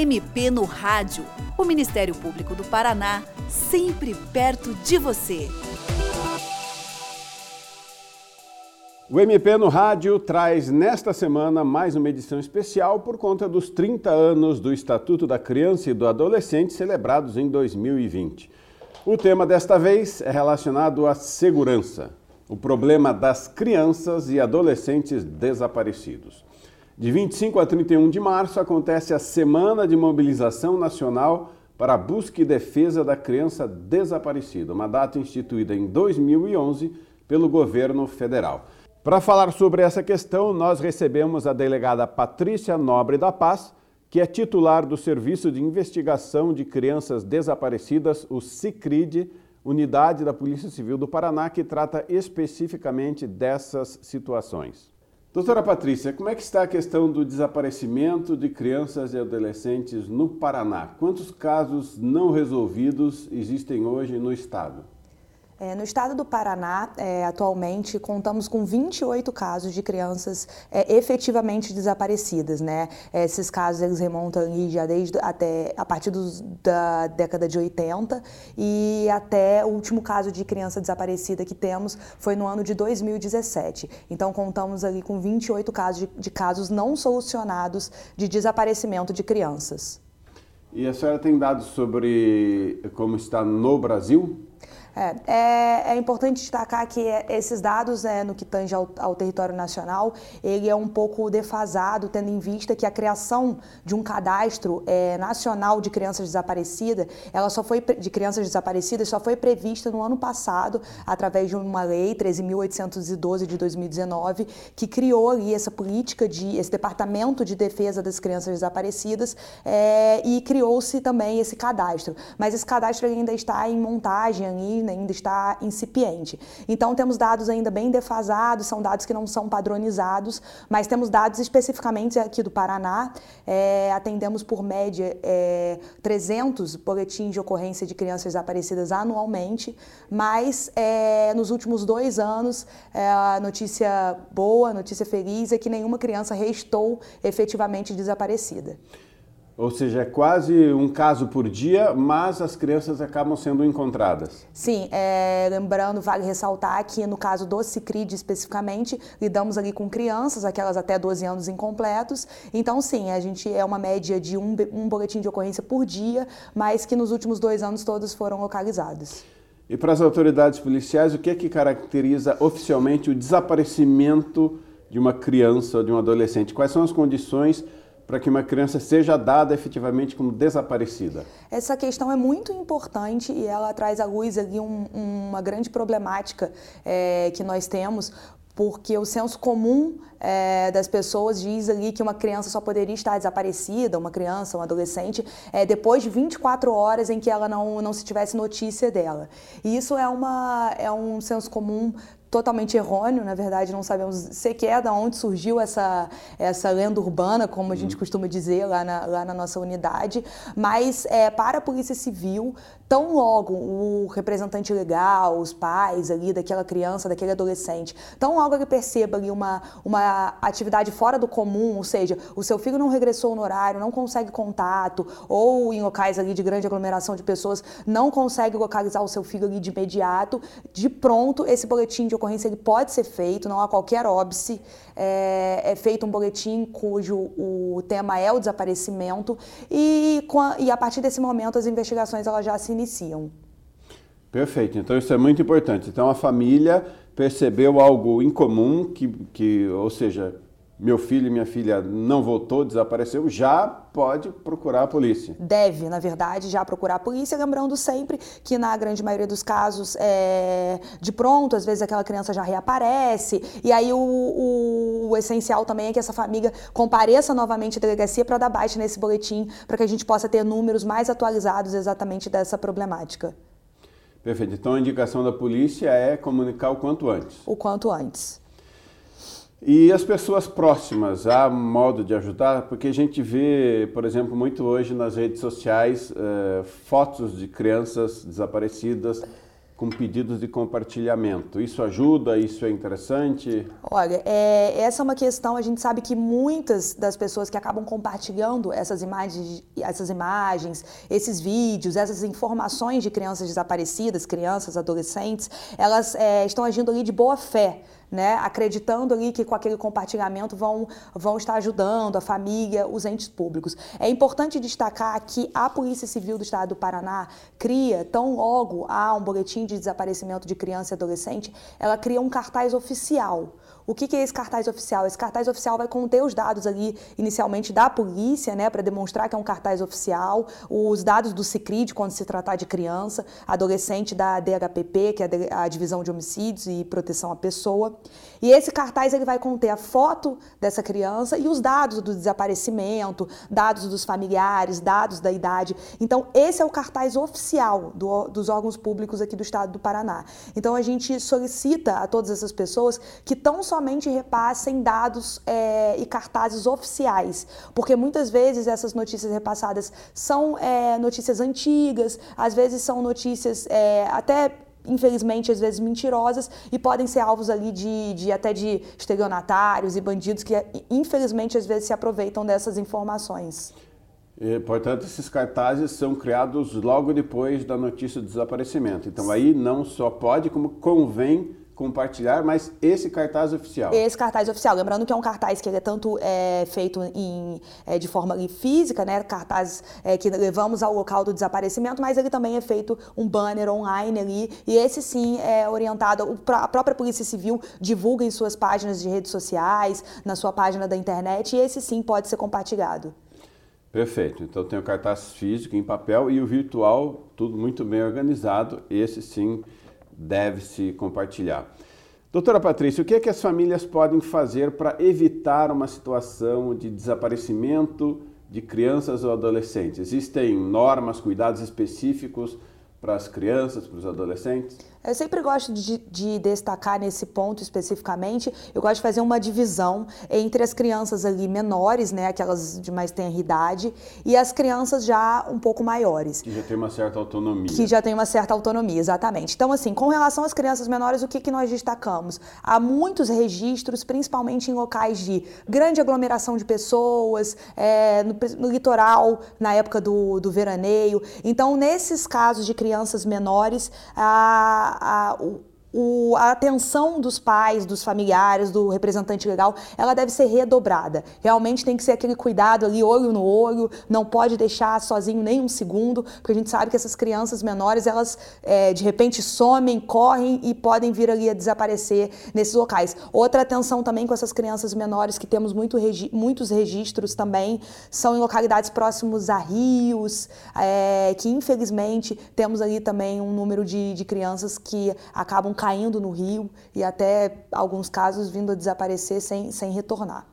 MP no Rádio. O Ministério Público do Paraná, sempre perto de você. O MP no Rádio traz nesta semana mais uma edição especial por conta dos 30 anos do Estatuto da Criança e do Adolescente celebrados em 2020. O tema desta vez é relacionado à segurança, o problema das crianças e adolescentes desaparecidos. De 25 a 31 de março acontece a Semana de Mobilização Nacional para a Busca e Defesa da Criança Desaparecida, uma data instituída em 2011 pelo governo federal. Para falar sobre essa questão, nós recebemos a delegada Patrícia Nobre da Paz, que é titular do Serviço de Investigação de Crianças Desaparecidas, o CICRID, unidade da Polícia Civil do Paraná, que trata especificamente dessas situações. Doutora Patrícia, como é que está a questão do desaparecimento de crianças e adolescentes no Paraná? Quantos casos não resolvidos existem hoje no estado? É, no estado do Paraná, é, atualmente, contamos com 28 casos de crianças é, efetivamente desaparecidas. Né? Esses casos eles remontam já desde até a partir dos, da década de 80 e até o último caso de criança desaparecida que temos foi no ano de 2017. Então, contamos ali com 28 casos de, de casos não solucionados de desaparecimento de crianças. E a senhora tem dados sobre como está no Brasil? É, é, é, importante destacar que esses dados, é, no que tange ao, ao, território nacional, ele é um pouco defasado, tendo em vista que a criação de um cadastro é, nacional de crianças desaparecidas, ela só foi de crianças desaparecidas só foi prevista no ano passado através de uma lei 13.812 de 2019 que criou ali essa política de esse departamento de defesa das crianças desaparecidas é, e criou-se também esse cadastro. Mas esse cadastro ainda está em montagem ali ainda está incipiente. Então, temos dados ainda bem defasados, são dados que não são padronizados, mas temos dados especificamente aqui do Paraná. É, atendemos por média é, 300 boletins de ocorrência de crianças desaparecidas anualmente, mas é, nos últimos dois anos, é, a notícia boa, a notícia feliz é que nenhuma criança restou efetivamente desaparecida. Ou seja, é quase um caso por dia, mas as crianças acabam sendo encontradas. Sim, é, lembrando, vale ressaltar que no caso do Cicrid especificamente, lidamos ali com crianças, aquelas até 12 anos incompletos. Então, sim, a gente é uma média de um, um boletim de ocorrência por dia, mas que nos últimos dois anos todos foram localizados. E para as autoridades policiais, o que é que caracteriza oficialmente o desaparecimento de uma criança ou de um adolescente? Quais são as condições para que uma criança seja dada efetivamente como desaparecida? Essa questão é muito importante e ela traz à luz ali um, uma grande problemática é, que nós temos, porque o senso comum é, das pessoas diz ali que uma criança só poderia estar desaparecida, uma criança, um adolescente, é, depois de 24 horas em que ela não, não se tivesse notícia dela. E isso é, uma, é um senso comum totalmente errôneo, na verdade não sabemos sequer de onde surgiu essa, essa lenda urbana, como a gente uhum. costuma dizer lá na, lá na nossa unidade, mas é, para a Polícia Civil, tão logo o representante legal, os pais ali daquela criança, daquele adolescente, tão logo ele perceba ali uma, uma atividade fora do comum, ou seja, o seu filho não regressou no horário, não consegue contato, ou em locais ali de grande aglomeração de pessoas, não consegue localizar o seu filho ali de imediato, de pronto esse boletim de ocorrência ele pode ser feito, não há qualquer óbice, é, é feito um boletim cujo o tema é o desaparecimento e, a, e a partir desse momento as investigações elas já se iniciam. Perfeito, então isso é muito importante. Então a família percebeu algo incomum, que, que, ou seja, meu filho e minha filha não voltou, desapareceu, já pode procurar a polícia. Deve, na verdade, já procurar a polícia, lembrando sempre que na grande maioria dos casos, é, de pronto, às vezes aquela criança já reaparece, e aí o, o, o essencial também é que essa família compareça novamente à delegacia para dar baixa nesse boletim, para que a gente possa ter números mais atualizados exatamente dessa problemática. Perfeito. Então a indicação da polícia é comunicar o quanto antes. O quanto antes. E as pessoas próximas, há modo de ajudar? Porque a gente vê, por exemplo, muito hoje nas redes sociais eh, fotos de crianças desaparecidas com pedidos de compartilhamento. Isso ajuda? Isso é interessante? Olha, é, essa é uma questão. A gente sabe que muitas das pessoas que acabam compartilhando essas imagens, essas imagens, esses vídeos, essas informações de crianças desaparecidas, crianças, adolescentes, elas é, estão agindo ali de boa fé né, acreditando ali que com aquele compartilhamento vão, vão estar ajudando a família, os entes públicos. É importante destacar que a Polícia Civil do Estado do Paraná cria, tão logo há um boletim de desaparecimento de criança e adolescente, ela cria um cartaz oficial o que, que é esse cartaz oficial? Esse cartaz oficial vai conter os dados ali, inicialmente, da polícia, né, para demonstrar que é um cartaz oficial, os dados do CICRID, quando se tratar de criança, adolescente da DHPP, que é a Divisão de Homicídios e Proteção à Pessoa. E esse cartaz ele vai conter a foto dessa criança e os dados do desaparecimento, dados dos familiares, dados da idade. Então, esse é o cartaz oficial do, dos órgãos públicos aqui do estado do Paraná. Então, a gente solicita a todas essas pessoas que tão somente repassem dados é, e cartazes oficiais, porque muitas vezes essas notícias repassadas são é, notícias antigas, às vezes são notícias é, até infelizmente, às vezes mentirosas e podem ser alvos ali de, de até de estelionatários e bandidos que, infelizmente, às vezes se aproveitam dessas informações. E, portanto, esses cartazes são criados logo depois da notícia do desaparecimento. Então, aí não só pode, como convém compartilhar, mas esse cartaz oficial. Esse cartaz oficial, lembrando que é um cartaz que ele é tanto é, feito em, é, de forma física, né, cartaz é, que levamos ao local do desaparecimento, mas ele também é feito um banner online ali, e esse sim é orientado, a própria Polícia Civil divulga em suas páginas de redes sociais, na sua página da internet, e esse sim pode ser compartilhado. Perfeito. Então tem o cartaz físico em papel e o virtual, tudo muito bem organizado. Esse sim deve-se compartilhar. Doutora Patrícia, o que é que as famílias podem fazer para evitar uma situação de desaparecimento de crianças ou adolescentes? Existem normas, cuidados específicos para as crianças, para os adolescentes? Eu sempre gosto de, de, destacar nesse ponto especificamente, eu gosto de fazer uma divisão entre as crianças ali menores, né, aquelas de mais tenra idade, e as crianças já um pouco maiores. Que já tem uma certa autonomia. Que já tem uma certa autonomia, exatamente. Então, assim, com relação às crianças menores, o que, que nós destacamos? Há muitos registros, principalmente em locais de grande aglomeração de pessoas, é, no, no, litoral, na época do, do veraneio. Então, nesses casos de crianças menores, a a, o, o, a atenção dos pais, dos familiares, do representante legal, ela deve ser redobrada. Realmente tem que ser aquele cuidado ali, olho no olho, não pode deixar sozinho nem um segundo, porque a gente sabe que essas crianças menores, elas é, de repente somem, correm e podem vir ali a desaparecer nesses locais. Outra atenção também com essas crianças menores, que temos muito regi muitos registros também, são em localidades próximos a rios, é, que infelizmente temos ali também um número de, de crianças que acabam caindo no rio e até alguns casos vindo a desaparecer sem, sem retornar.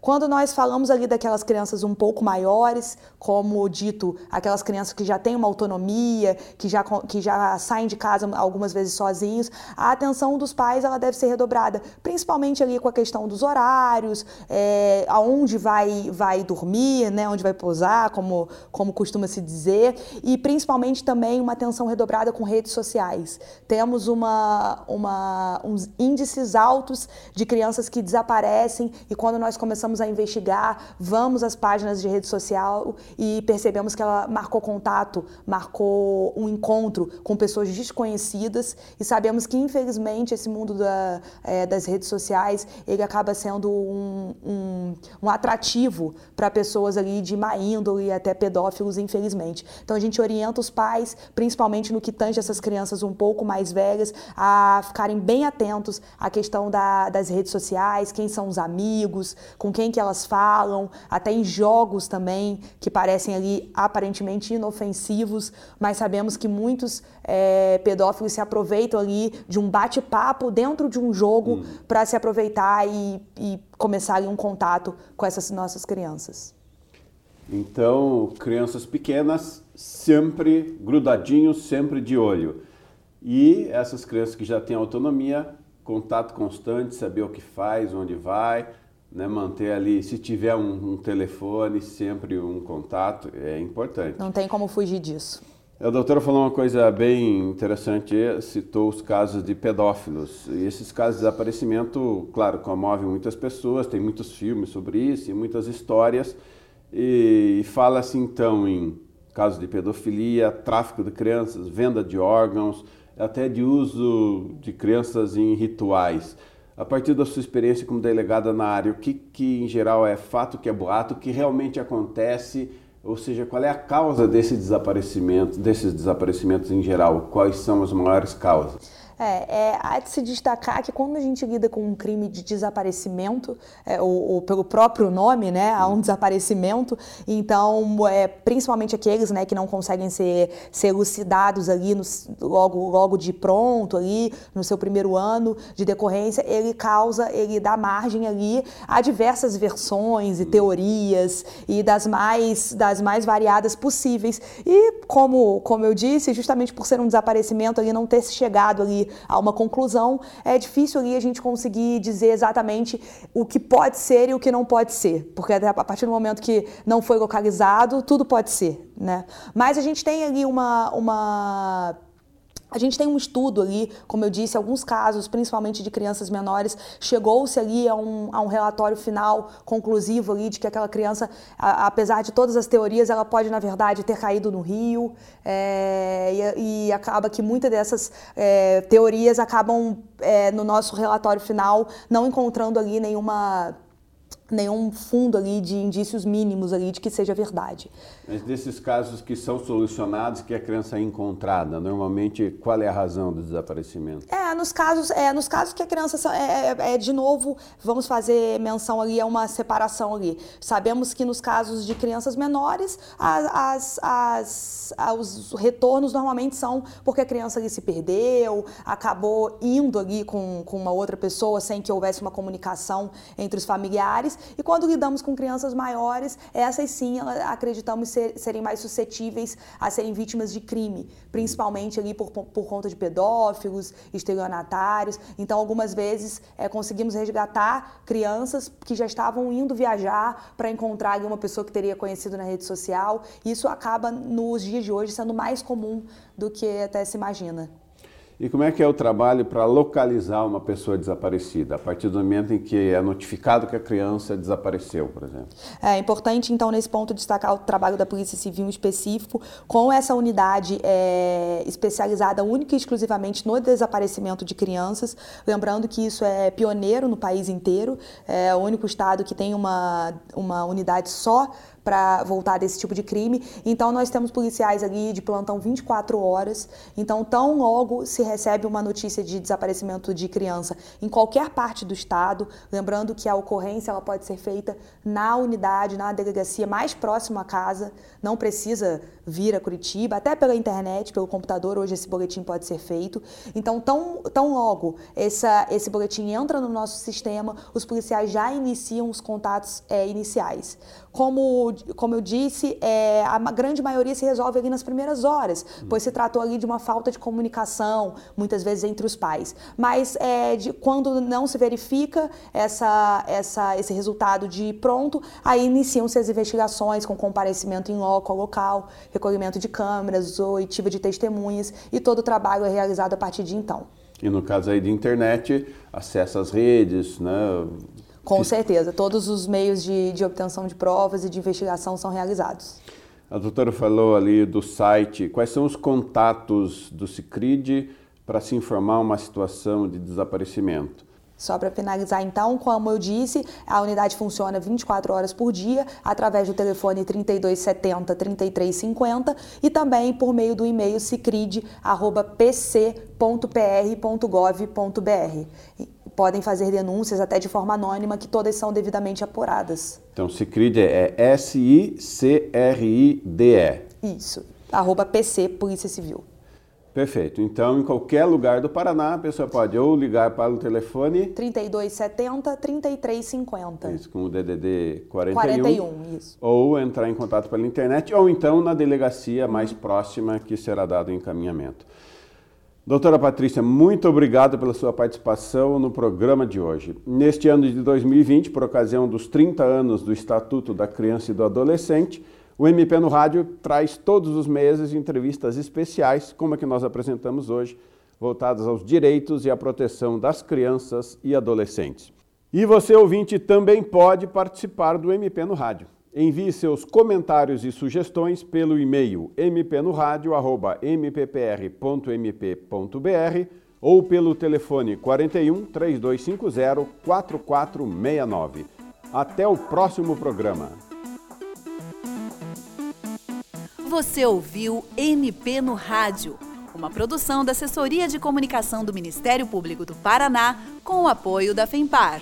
Quando nós falamos ali daquelas crianças um pouco maiores, como dito, aquelas crianças que já têm uma autonomia, que já, que já saem de casa algumas vezes sozinhos, a atenção dos pais ela deve ser redobrada, principalmente ali com a questão dos horários, é, aonde vai, vai dormir, né, onde vai pousar, como, como costuma se dizer, e principalmente também uma atenção redobrada com redes sociais. Temos uma, uma, uns índices altos de crianças que desaparecem e quando nós começamos começamos a investigar, vamos às páginas de rede social e percebemos que ela marcou contato, marcou um encontro com pessoas desconhecidas e sabemos que, infelizmente, esse mundo da, é, das redes sociais, ele acaba sendo um, um, um atrativo para pessoas ali de má índole e até pedófilos, infelizmente. Então, a gente orienta os pais, principalmente no que tange essas crianças um pouco mais velhas, a ficarem bem atentos à questão da, das redes sociais, quem são os amigos, com quem quem que elas falam, até em jogos também, que parecem ali aparentemente inofensivos, mas sabemos que muitos é, pedófilos se aproveitam ali de um bate-papo dentro de um jogo hum. para se aproveitar e, e começar ali um contato com essas nossas crianças. Então, crianças pequenas, sempre grudadinhos, sempre de olho. E essas crianças que já têm autonomia, contato constante, saber o que faz, onde vai, né, manter ali, se tiver um, um, telefone, sempre um contato, é importante. Não tem como fugir disso. A doutora falou uma coisa bem interessante, citou os casos de pedófilos. E esses casos de desaparecimento, claro, comovem muitas pessoas, tem muitos filmes sobre isso e muitas histórias. E, fala-se então em casos de pedofilia, tráfico de crianças, venda de órgãos, até de uso de crianças em rituais. A partir da sua experiência como delegada na área, o que, que em geral é fato, que é boato, o que realmente acontece ou seja, qual é a causa desse desaparecimento, desses desaparecimentos em geral? Quais são as maiores causas? É, é, há de se destacar que quando a gente lida com um crime de desaparecimento, é, ou, ou, pelo próprio nome, né, há um desaparecimento, então, é, principalmente aqueles né, que não conseguem ser, ser elucidados ali no, logo, logo de pronto, ali no seu primeiro ano de decorrência, ele causa, ele dá margem ali a diversas versões e teorias e das mais, das mais variadas possíveis. E como, como eu disse, justamente por ser um desaparecimento ali, não ter chegado ali a uma conclusão, é difícil ali a gente conseguir dizer exatamente o que pode ser e o que não pode ser, porque a partir do momento que não foi localizado, tudo pode ser, né? Mas a gente tem ali uma, uma a gente tem um estudo ali, como eu disse, alguns casos, principalmente de crianças menores, chegou-se ali a um, a um, relatório final conclusivo ali de que aquela criança, a, apesar de todas as teorias, ela pode, na verdade, ter caído no rio é, e, e, acaba que muitas dessas é, teorias acabam, é, no nosso relatório final, não encontrando ali nenhuma nenhum fundo ali de indícios mínimos ali de que seja verdade. Mas desses casos que são solucionados, que a criança é encontrada, normalmente qual é a razão do desaparecimento? É, nos casos, é, nos casos que a criança é, é, é de novo, vamos fazer menção ali a uma separação ali. Sabemos que nos casos de crianças menores, as, as, as, os retornos normalmente são porque a criança ali se perdeu, acabou indo ali com, com uma outra pessoa sem que houvesse uma comunicação entre os familiares e quando lidamos com crianças maiores, essas sim acreditamos ser, serem mais suscetíveis a serem vítimas de crime, principalmente ali por, por conta de pedófilos, estelionatários. Então, algumas vezes é, conseguimos resgatar crianças que já estavam indo viajar para encontrar uma pessoa que teria conhecido na rede social. Isso acaba nos dias de hoje sendo mais comum do que até se imagina. E como é que é o trabalho para localizar uma pessoa desaparecida, a partir do momento em que é notificado que a criança desapareceu, por exemplo? É importante, então, nesse ponto, destacar o trabalho da Polícia Civil em específico, com essa unidade é, especializada única e exclusivamente no desaparecimento de crianças. Lembrando que isso é pioneiro no país inteiro, é o único estado que tem uma, uma unidade só para voltar desse tipo de crime. Então, nós temos policiais ali de plantão 24 horas. Então, tão logo se recebe uma notícia de desaparecimento de criança em qualquer parte do estado, lembrando que a ocorrência ela pode ser feita na unidade, na delegacia mais próxima à casa, não precisa vir a Curitiba, até pela internet, pelo computador, hoje esse boletim pode ser feito. Então, tão, tão logo essa, esse boletim entra no nosso sistema, os policiais já iniciam os contatos é, iniciais. Como, como eu disse, é, a grande maioria se resolve ali nas primeiras horas, pois se tratou ali de uma falta de comunicação, muitas vezes entre os pais. Mas é, de, quando não se verifica essa, essa, esse resultado de pronto, aí iniciam-se as investigações com comparecimento em loco, local, recolhimento de câmeras, oitiva de testemunhas e todo o trabalho é realizado a partir de então. E no caso aí de internet, acesso às redes, né? Com certeza, todos os meios de, de obtenção de provas e de investigação são realizados. A doutora falou ali do site. Quais são os contatos do Cicrid para se informar uma situação de desaparecimento? Só para finalizar, então, como eu disse, a unidade funciona 24 horas por dia, através do telefone 3270 3350 e também por meio do e-mail cicrid.pc.pr.gov.br podem fazer denúncias até de forma anônima, que todas são devidamente apuradas. Então, Cicrid é S-I-C-R-I-D-E. Isso, arroba PC Polícia Civil. Perfeito. Então, em qualquer lugar do Paraná, a pessoa pode ou ligar para o telefone... 3270 3350. Isso, com o DDD 41. 41, isso. Ou entrar em contato pela internet, ou então na delegacia mais próxima que será dado o encaminhamento. Doutora Patrícia, muito obrigado pela sua participação no programa de hoje. Neste ano de 2020, por ocasião dos 30 anos do Estatuto da Criança e do Adolescente, O MP no Rádio traz todos os meses entrevistas especiais, como a que nós apresentamos hoje, voltadas aos direitos e à proteção das crianças e adolescentes. E você, ouvinte, também pode participar do MP no Rádio. Envie seus comentários e sugestões pelo e-mail mpnoradio.mppr.mp.br ou pelo telefone 41 3250 4469. Até o próximo programa. Você ouviu MP no Rádio, uma produção da Assessoria de Comunicação do Ministério Público do Paraná com o apoio da FEMPAR.